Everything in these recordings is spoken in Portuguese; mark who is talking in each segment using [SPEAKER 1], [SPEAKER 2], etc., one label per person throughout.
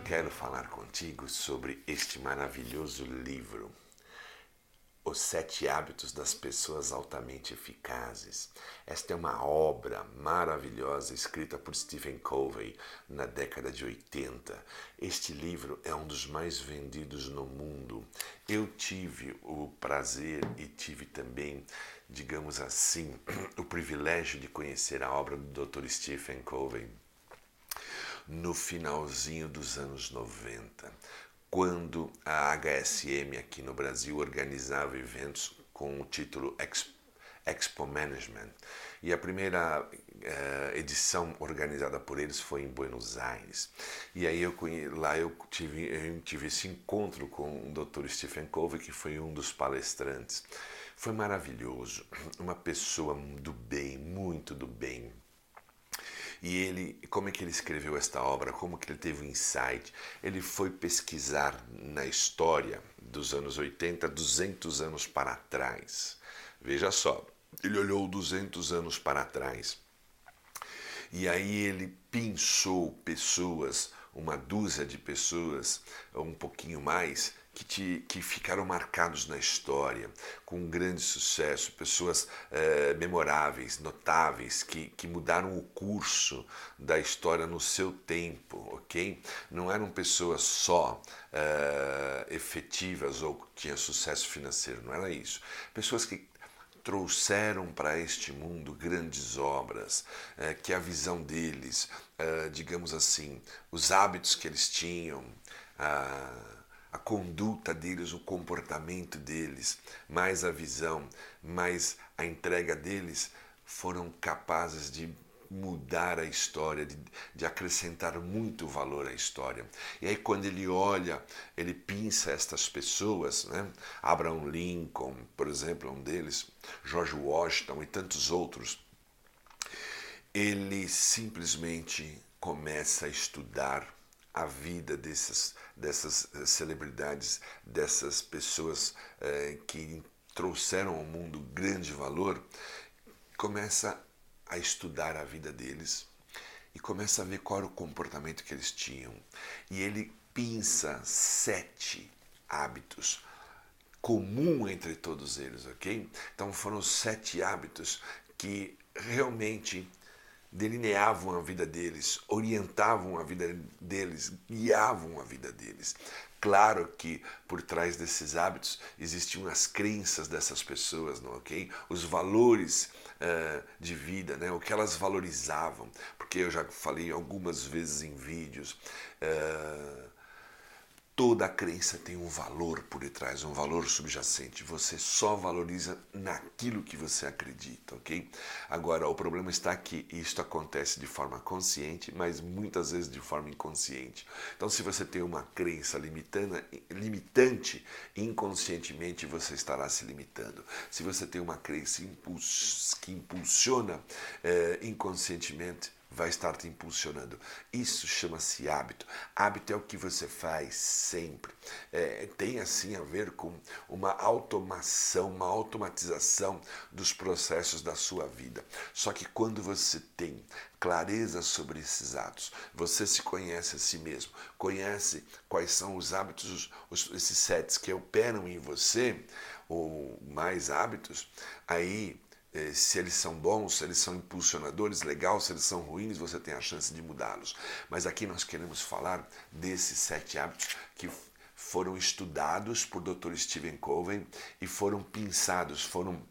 [SPEAKER 1] quero falar contigo sobre este maravilhoso livro, Os Sete Hábitos das Pessoas Altamente Eficazes. Esta é uma obra maravilhosa escrita por Stephen Covey na década de 80. Este livro é um dos mais vendidos no mundo. Eu tive o prazer e tive também, digamos assim, o privilégio de conhecer a obra do Dr. Stephen Covey no finalzinho dos anos 90, quando a HSM aqui no Brasil organizava eventos com o título Expo Management. E a primeira uh, edição organizada por eles foi em Buenos Aires. E aí eu lá eu tive, eu tive esse encontro com o Dr. Stephen Covey, que foi um dos palestrantes. Foi maravilhoso, uma pessoa do bem, muito do bem, e ele, como é que ele escreveu esta obra? Como que ele teve o um insight? Ele foi pesquisar na história dos anos 80, 200 anos para trás. Veja só, ele olhou 200 anos para trás. E aí ele pensou pessoas, uma dúzia de pessoas, um pouquinho mais, que, te, que ficaram marcados na história, com um grande sucesso, pessoas é, memoráveis, notáveis, que, que mudaram o curso da história no seu tempo, ok? Não eram pessoas só é, efetivas ou que tinham sucesso financeiro, não era isso. Pessoas que trouxeram para este mundo grandes obras, é, que a visão deles, digamos assim, os hábitos que eles tinham, a, conduta deles, o comportamento deles, mais a visão, mais a entrega deles, foram capazes de mudar a história, de, de, acrescentar muito valor à história. E aí quando ele olha, ele pinça estas pessoas, né? Abraham Lincoln, por exemplo, um deles, George Washington e tantos outros, ele simplesmente começa a estudar a vida dessas, dessas eh, celebridades, dessas pessoas eh, que trouxeram ao mundo grande valor, começa a estudar a vida deles e começa a ver qual era o comportamento que eles tinham. E ele pinça sete hábitos comum entre todos eles, ok? Então foram sete hábitos que realmente delineavam a vida deles, orientavam a vida deles, guiavam a vida deles. Claro que por trás desses hábitos existiam as crenças dessas pessoas, não ok? Os valores uh, de vida, né? O que elas valorizavam, porque eu já falei algumas vezes em vídeos. Uh, Toda crença tem um valor por detrás, um valor subjacente. Você só valoriza naquilo que você acredita, ok? Agora, o problema está que isto acontece de forma consciente, mas muitas vezes de forma inconsciente. Então, se você tem uma crença limitante, inconscientemente você estará se limitando. Se você tem uma crença que impulsiona eh, inconscientemente, vai estar te impulsionando. Isso chama-se hábito. Hábito é o que você faz sempre. É, tem assim a ver com uma automação, uma automatização dos processos da sua vida. Só que quando você tem clareza sobre esses atos, você se conhece a si mesmo, conhece quais são os hábitos, os, esses sets que operam em você, ou mais hábitos, aí se eles são bons, se eles são impulsionadores, legal, se eles são ruins, você tem a chance de mudá-los. Mas aqui nós queremos falar desses sete hábitos que foram estudados por Dr. Stephen Covey e foram pensados, foram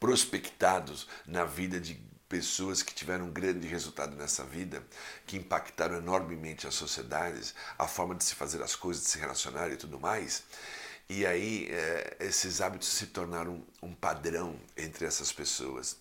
[SPEAKER 1] prospectados na vida de pessoas que tiveram um grande resultado nessa vida, que impactaram enormemente as sociedades, a forma de se fazer as coisas, de se relacionar e tudo mais. E aí é, esses hábitos se tornaram um padrão entre essas pessoas.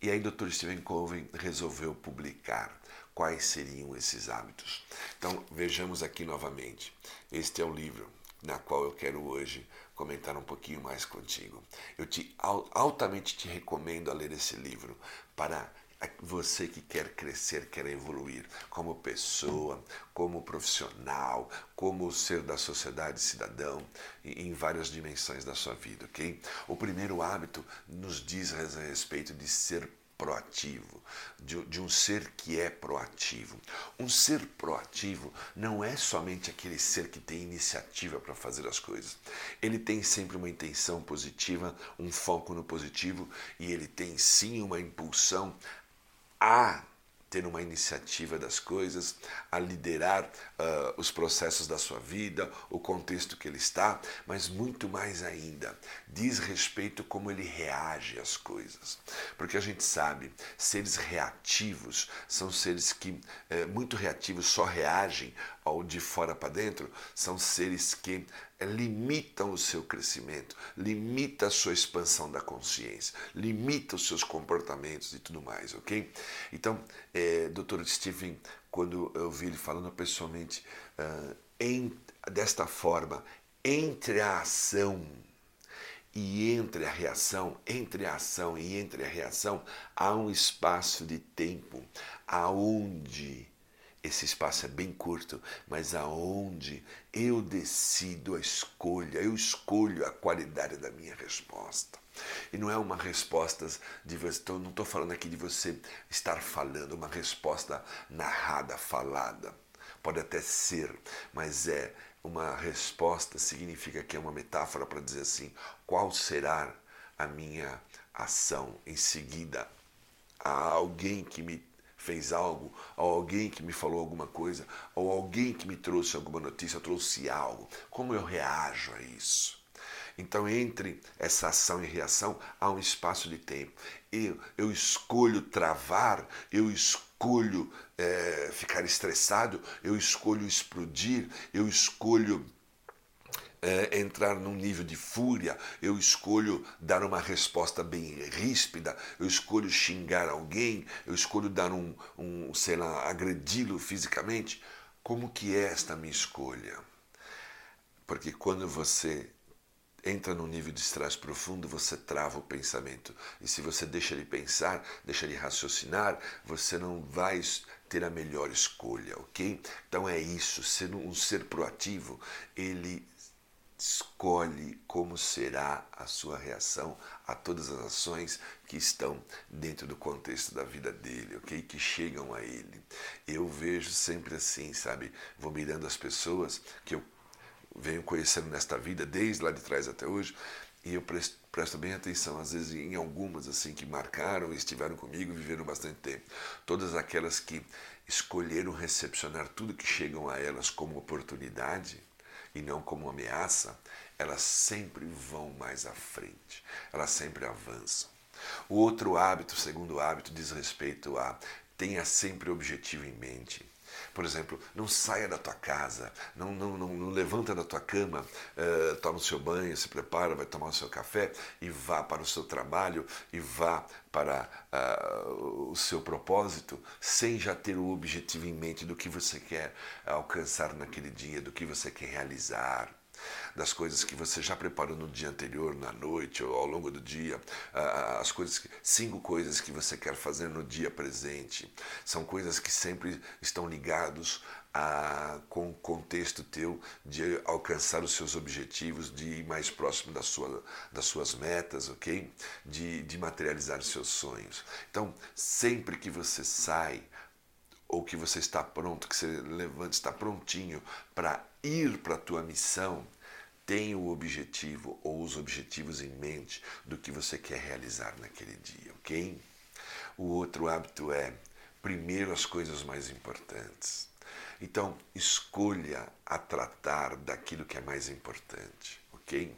[SPEAKER 1] E aí Dr. Stephen Covey resolveu publicar quais seriam esses hábitos. Então vejamos aqui novamente. Este é o livro na qual eu quero hoje comentar um pouquinho mais contigo. Eu te altamente te recomendo a ler esse livro para você que quer crescer, quer evoluir como pessoa, como profissional, como ser da sociedade cidadão, em várias dimensões da sua vida, ok? O primeiro hábito nos diz a respeito de ser proativo, de, de, um ser que é proativo. Um ser proativo não é somente aquele ser que tem iniciativa para fazer as coisas. Ele tem sempre uma intenção positiva, um foco no positivo e ele tem sim uma impulsão a ter uma iniciativa das coisas, a liderar uh, os processos da sua vida, o contexto que ele está, mas muito mais ainda, diz respeito como ele reage às coisas. Porque a gente sabe, seres reativos são seres que, uh, muito reativos, só reagem ao de fora para dentro, são seres que limitam o seu crescimento, limita a sua expansão da consciência, limita os seus comportamentos e tudo mais, ok? Então, é, Dr. Stephen, quando eu vi ele falando pessoalmente uh, em, desta forma, entre a ação e entre a reação, entre a ação e entre a reação, há um espaço de tempo aonde esse espaço é bem curto, mas aonde eu decido a escolha, eu escolho a qualidade da minha resposta. E não é uma resposta de você, não estou falando aqui de você estar falando, uma resposta narrada, falada. Pode até ser, mas é uma resposta, significa que é uma metáfora para dizer assim: qual será a minha ação em seguida a alguém que me fez algo, ou alguém que me falou alguma coisa, ou alguém que me trouxe alguma notícia, trouxe algo. Como eu reajo a isso? Então, entre essa ação e reação, há um espaço de tempo. Eu, eu escolho travar, eu escolho é, ficar estressado, eu escolho explodir, eu escolho é, entrar num nível de fúria, eu escolho dar uma resposta bem ríspida, eu escolho xingar alguém, eu escolho dar um, um sei lá, agredi-lo fisicamente. Como que é esta minha escolha? Porque quando você entra num nível de estresse profundo, você trava o pensamento. E se você deixa ele pensar, deixa ele raciocinar, você não vai ter a melhor escolha, ok? Então é isso, sendo um ser proativo, ele escolhe como será a sua reação a todas as ações que estão dentro do contexto da vida dele, ok? Que chegam a ele. Eu vejo sempre assim, sabe? Vou mirando as pessoas que eu venho conhecendo nesta vida, desde lá de trás até hoje, e eu presto, bem atenção, às vezes em algumas assim que marcaram, estiveram comigo, viveram bastante tempo. Todas aquelas que escolheram recepcionar tudo que chegam a elas como oportunidade, e não como ameaça, elas sempre vão mais à frente, elas sempre avançam. O outro hábito, o segundo hábito, diz respeito a tenha sempre objetivo em mente. Por exemplo, não saia da tua casa, não, não, não, não levanta da tua cama, uh, toma o seu banho, se prepara, vai tomar o seu café e vá para o seu trabalho e vá para uh, o seu propósito sem já ter o objetivo em mente do que você quer alcançar naquele dia, do que você quer realizar das coisas que você já preparou no dia anterior, na noite ou ao longo do dia, as coisas, cinco coisas que você quer fazer no dia presente. São coisas que sempre estão ligados a, com o contexto teu de alcançar os seus objetivos, de ir mais próximo das suas metas, ok? De, de materializar os seus sonhos. Então, sempre que você sai ou que você está pronto, que você levanta, está prontinho para ir para a tua missão, tenha o objetivo ou os objetivos em mente do que você quer realizar naquele dia, ok? O outro hábito é primeiro as coisas mais importantes. Então, escolha a tratar daquilo que é mais importante, ok?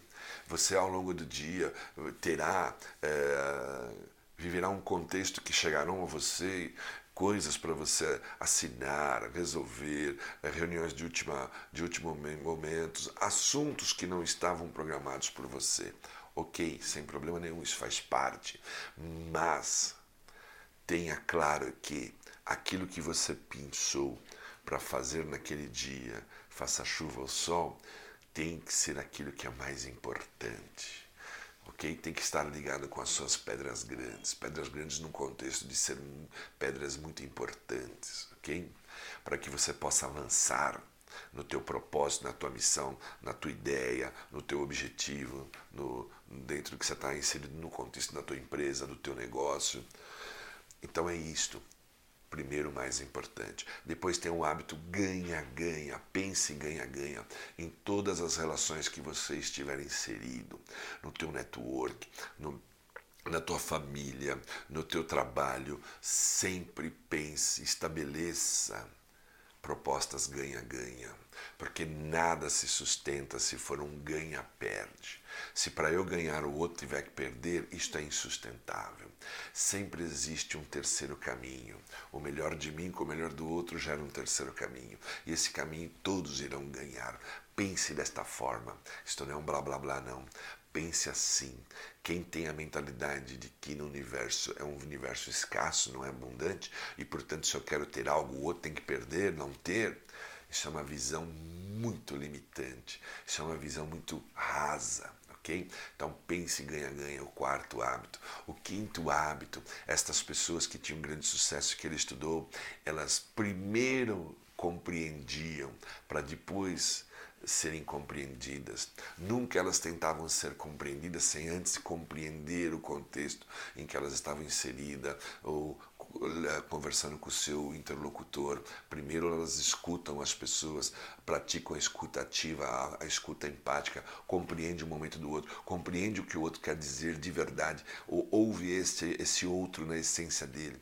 [SPEAKER 1] Você ao longo do dia terá, é, viverá um contexto que chegarão a você coisas para você assinar, resolver, eh, reuniões de, última, de último momentos, assuntos que não estavam programados por você. Ok, sem problema nenhum, isso faz parte. Mas tenha claro que aquilo que você pensou para fazer naquele dia, faça chuva ou sol, tem que ser aquilo que é mais importante ok? Tem que estar ligado com as suas pedras grandes, pedras grandes no contexto de ser pedras muito importantes, ok? Para que você possa avançar no teu propósito, na tua missão, na tua ideia, no teu objetivo, no, dentro do que você está inserido no contexto da tua empresa, do teu negócio. Então é isto primeiro mais importante. Depois tem o hábito ganha-ganha, pense ganha-ganha em todas as relações que você estiver inserido, no teu network, no na tua família, no teu trabalho, sempre pense, estabeleça propostas ganha-ganha, porque nada se sustenta se for um ganha-perde. Se para eu ganhar o outro tiver que perder, isto é insustentável. Sempre existe um terceiro caminho. O melhor de mim com o melhor do outro gera um terceiro caminho. E esse caminho todos irão ganhar. Pense desta forma. Isto não é um blá blá blá, não. Pense assim. Quem tem a mentalidade de que no universo é um universo escasso, não é abundante, e portanto, se eu quero ter algo, o outro tem que perder, não ter, isso é uma visão muito limitante, isso é uma visão muito rasa. Ok? Então pense ganha-ganha, o quarto hábito. O quinto hábito, estas pessoas que tinham grande sucesso que ele estudou, elas primeiro compreendiam para depois serem compreendidas. Nunca elas tentavam ser compreendidas sem antes compreender o contexto em que elas estavam inseridas ou eh, conversando com o seu interlocutor. Primeiro elas escutam as pessoas, praticam a escuta ativa, a, escuta empática, compreende o momento do outro, compreende o que o outro quer dizer de verdade, ou ouve esse, esse outro na essência dele.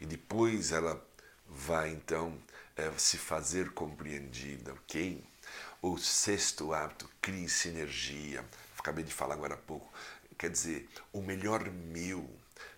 [SPEAKER 1] E depois ela vai então é, se fazer compreendida, ok? O sexto hábito, crie sinergia. Acabei de falar agora há pouco. Quer dizer, o melhor meu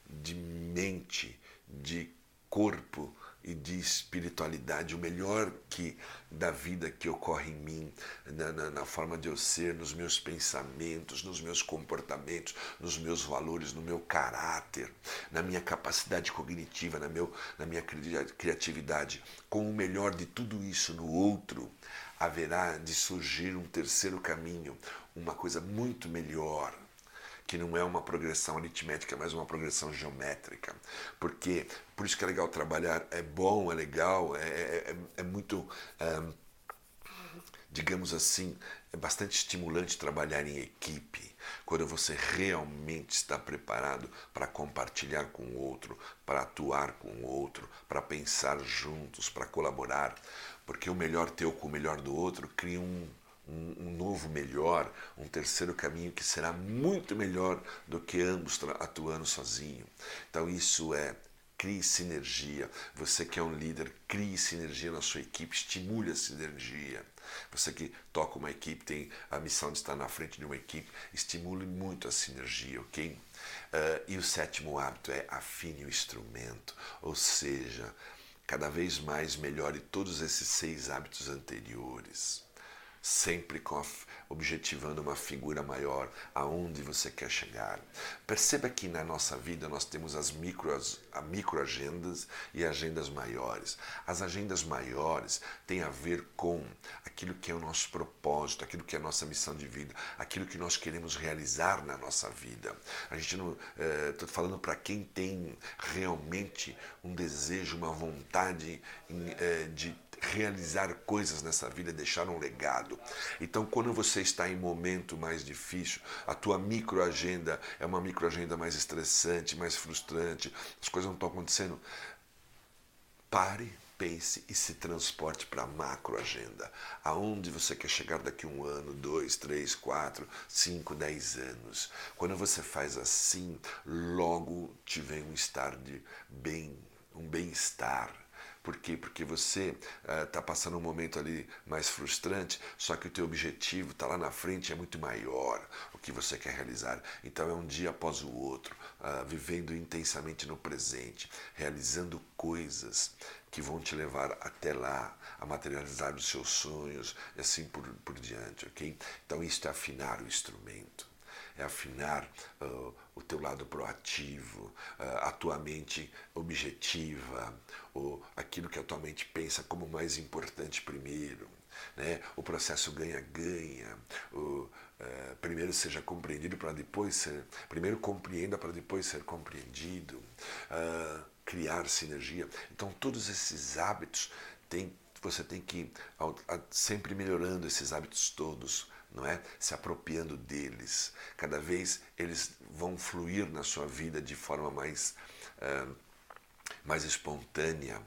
[SPEAKER 1] de mente, de corpo e de espiritualidade, o melhor que da vida que ocorre em mim, na, na, na, forma de eu ser, nos meus pensamentos, nos meus comportamentos, nos meus valores, no meu caráter, na minha capacidade cognitiva, na, meu, na minha criatividade, com o melhor de tudo isso no outro, haverá de surgir um terceiro caminho, uma coisa muito melhor, que não é uma progressão aritmética, mas uma progressão geométrica. Porque por isso que é legal trabalhar, é bom, é legal, é, é, é muito, é, digamos assim, é bastante estimulante trabalhar em equipe, quando você realmente está preparado para compartilhar com o outro, para atuar com o outro, para pensar juntos, para colaborar porque o melhor teu com o melhor do outro cria um, um, um, novo melhor, um terceiro caminho que será muito melhor do que ambos atuando sozinho. Então isso é crie sinergia. Você que é um líder, crie sinergia na sua equipe, estimule a sinergia. Você que toca uma equipe, tem a missão de estar na frente de uma equipe, estimule muito a sinergia, ok? Uh, e o sétimo hábito é afine o instrumento, ou seja, cada vez mais melhore todos esses seis hábitos anteriores, sempre a, objetivando uma figura maior aonde você quer chegar. Perceba que na nossa vida nós temos as micro, as, micro e agendas maiores. As agendas maiores têm a ver com aquilo que é o nosso propósito, aquilo que é a nossa missão de vida, aquilo que nós queremos realizar na nossa vida. A gente não estou eh, falando para quem tem realmente um desejo, uma vontade eh, de realizar coisas nessa vida, deixar um legado. Então, quando você está em momento mais difícil, a tua microagenda é uma microagenda mais estressante, mais frustrante, as coisas não estão acontecendo, pare, pense e se transporte para a macroagenda. Aonde você quer chegar daqui um ano, dois, três, quatro, cinco, dez anos. Quando você faz assim, logo te vem um estar de bem, um bem-estar por quê? Porque você está uh, passando um momento ali mais frustrante, só que o teu objetivo está lá na frente, é muito maior o que você quer realizar. Então é um dia após o outro, uh, vivendo intensamente no presente, realizando coisas que vão te levar até lá, a materializar os seus sonhos e assim por, por diante, ok? Então isso é afinar o instrumento é afinar uh, o teu lado proativo, uh, a tua mente objetiva, ou aquilo que a tua mente pensa como mais importante primeiro. Né? O processo ganha-ganha. Uh, primeiro seja compreendido para depois ser. Primeiro compreenda para depois ser compreendido. Uh, criar sinergia. Então, todos esses hábitos tem, você tem que sempre melhorando esses hábitos todos não é? Se apropriando deles. Cada vez eles vão fluir na sua vida de forma mais uh, mais espontânea,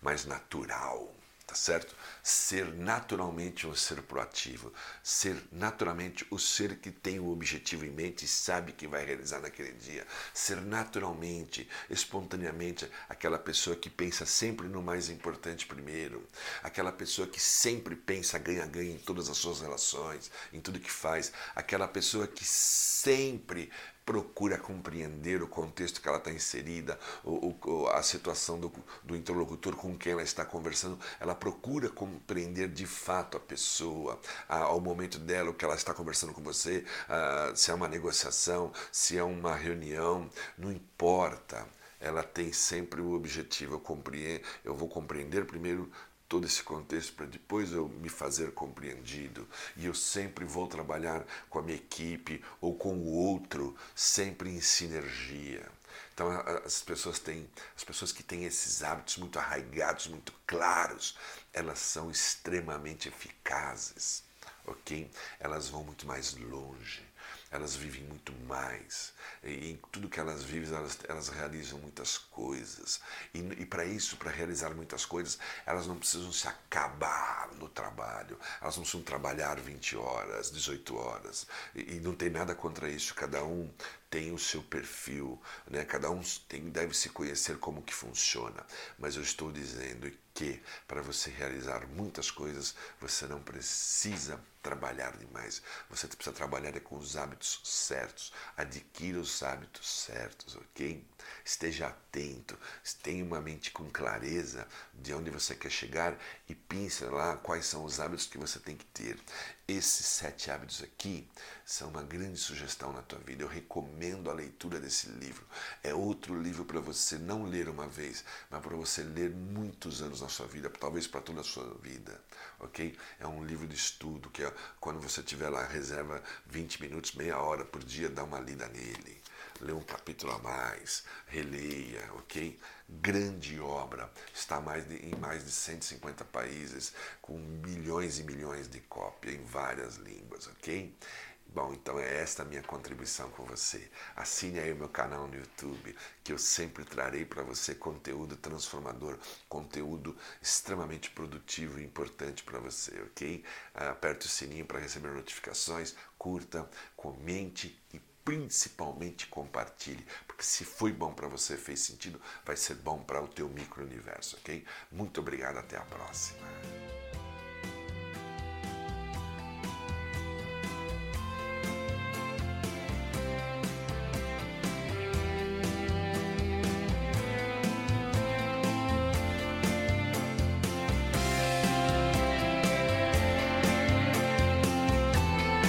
[SPEAKER 1] mais natural tá certo? Ser naturalmente um ser proativo, ser naturalmente o ser que tem o objetivo em mente e sabe que vai realizar naquele dia, ser naturalmente, espontaneamente aquela pessoa que pensa sempre no mais importante primeiro, aquela pessoa que sempre pensa ganha-ganha em todas as suas relações, em tudo que faz, aquela pessoa que sempre procura compreender o contexto que ela está inserida, o, o, a situação do, do, interlocutor com quem ela está conversando, ela procura compreender de fato a pessoa, a, ao momento dela, o que ela está conversando com você, a, se é uma negociação, se é uma reunião, não importa. Ela tem sempre o objetivo, eu, compreendo, eu vou compreender primeiro todo esse contexto para depois eu me fazer compreendido. E eu sempre vou trabalhar com a minha equipe ou com o outro, sempre em sinergia. Então as pessoas têm, as pessoas que têm esses hábitos muito arraigados, muito claros, elas são extremamente eficazes, ok? Elas vão muito mais longe elas vivem muito mais. E em tudo que elas vivem, elas, elas realizam muitas coisas. E, e para isso, para realizar muitas coisas, elas não precisam se acabar no trabalho. Elas não precisam trabalhar 20 horas, 18 horas. E, e não tem nada contra isso. Cada um tem o seu perfil, né? cada um tem, deve se conhecer como que funciona. Mas eu estou dizendo que para você realizar muitas coisas, você não precisa trabalhar demais. Você precisa trabalhar é com os hábitos certos. Adquira os hábitos certos, ok? Esteja atento, tenha uma mente com clareza de onde você quer chegar e pense lá quais são os hábitos que você tem que ter. Esses sete hábitos aqui são uma grande sugestão na tua vida. Eu recomendo a leitura desse livro. É outro livro para você não ler uma vez, mas para você ler muitos anos na sua vida, talvez para toda a sua vida, ok? É um livro de estudo que é, quando você tiver lá reserva 20 minutos, meia hora por dia, dá uma lida nele lê um capítulo a mais, releia, ok? Grande obra, está mais de, em mais de 150 países, com milhões e milhões de cópias em várias línguas, ok? Bom, então é esta a minha contribuição com você. Assine aí o meu canal no YouTube, que eu sempre trarei para você conteúdo transformador, conteúdo extremamente produtivo e importante para você, ok? Aperte o sininho para receber notificações, curta, comente e principalmente compartilhe, porque se foi bom para você, fez sentido, vai ser bom para o teu micro-universo, ok? Muito obrigado, até a próxima.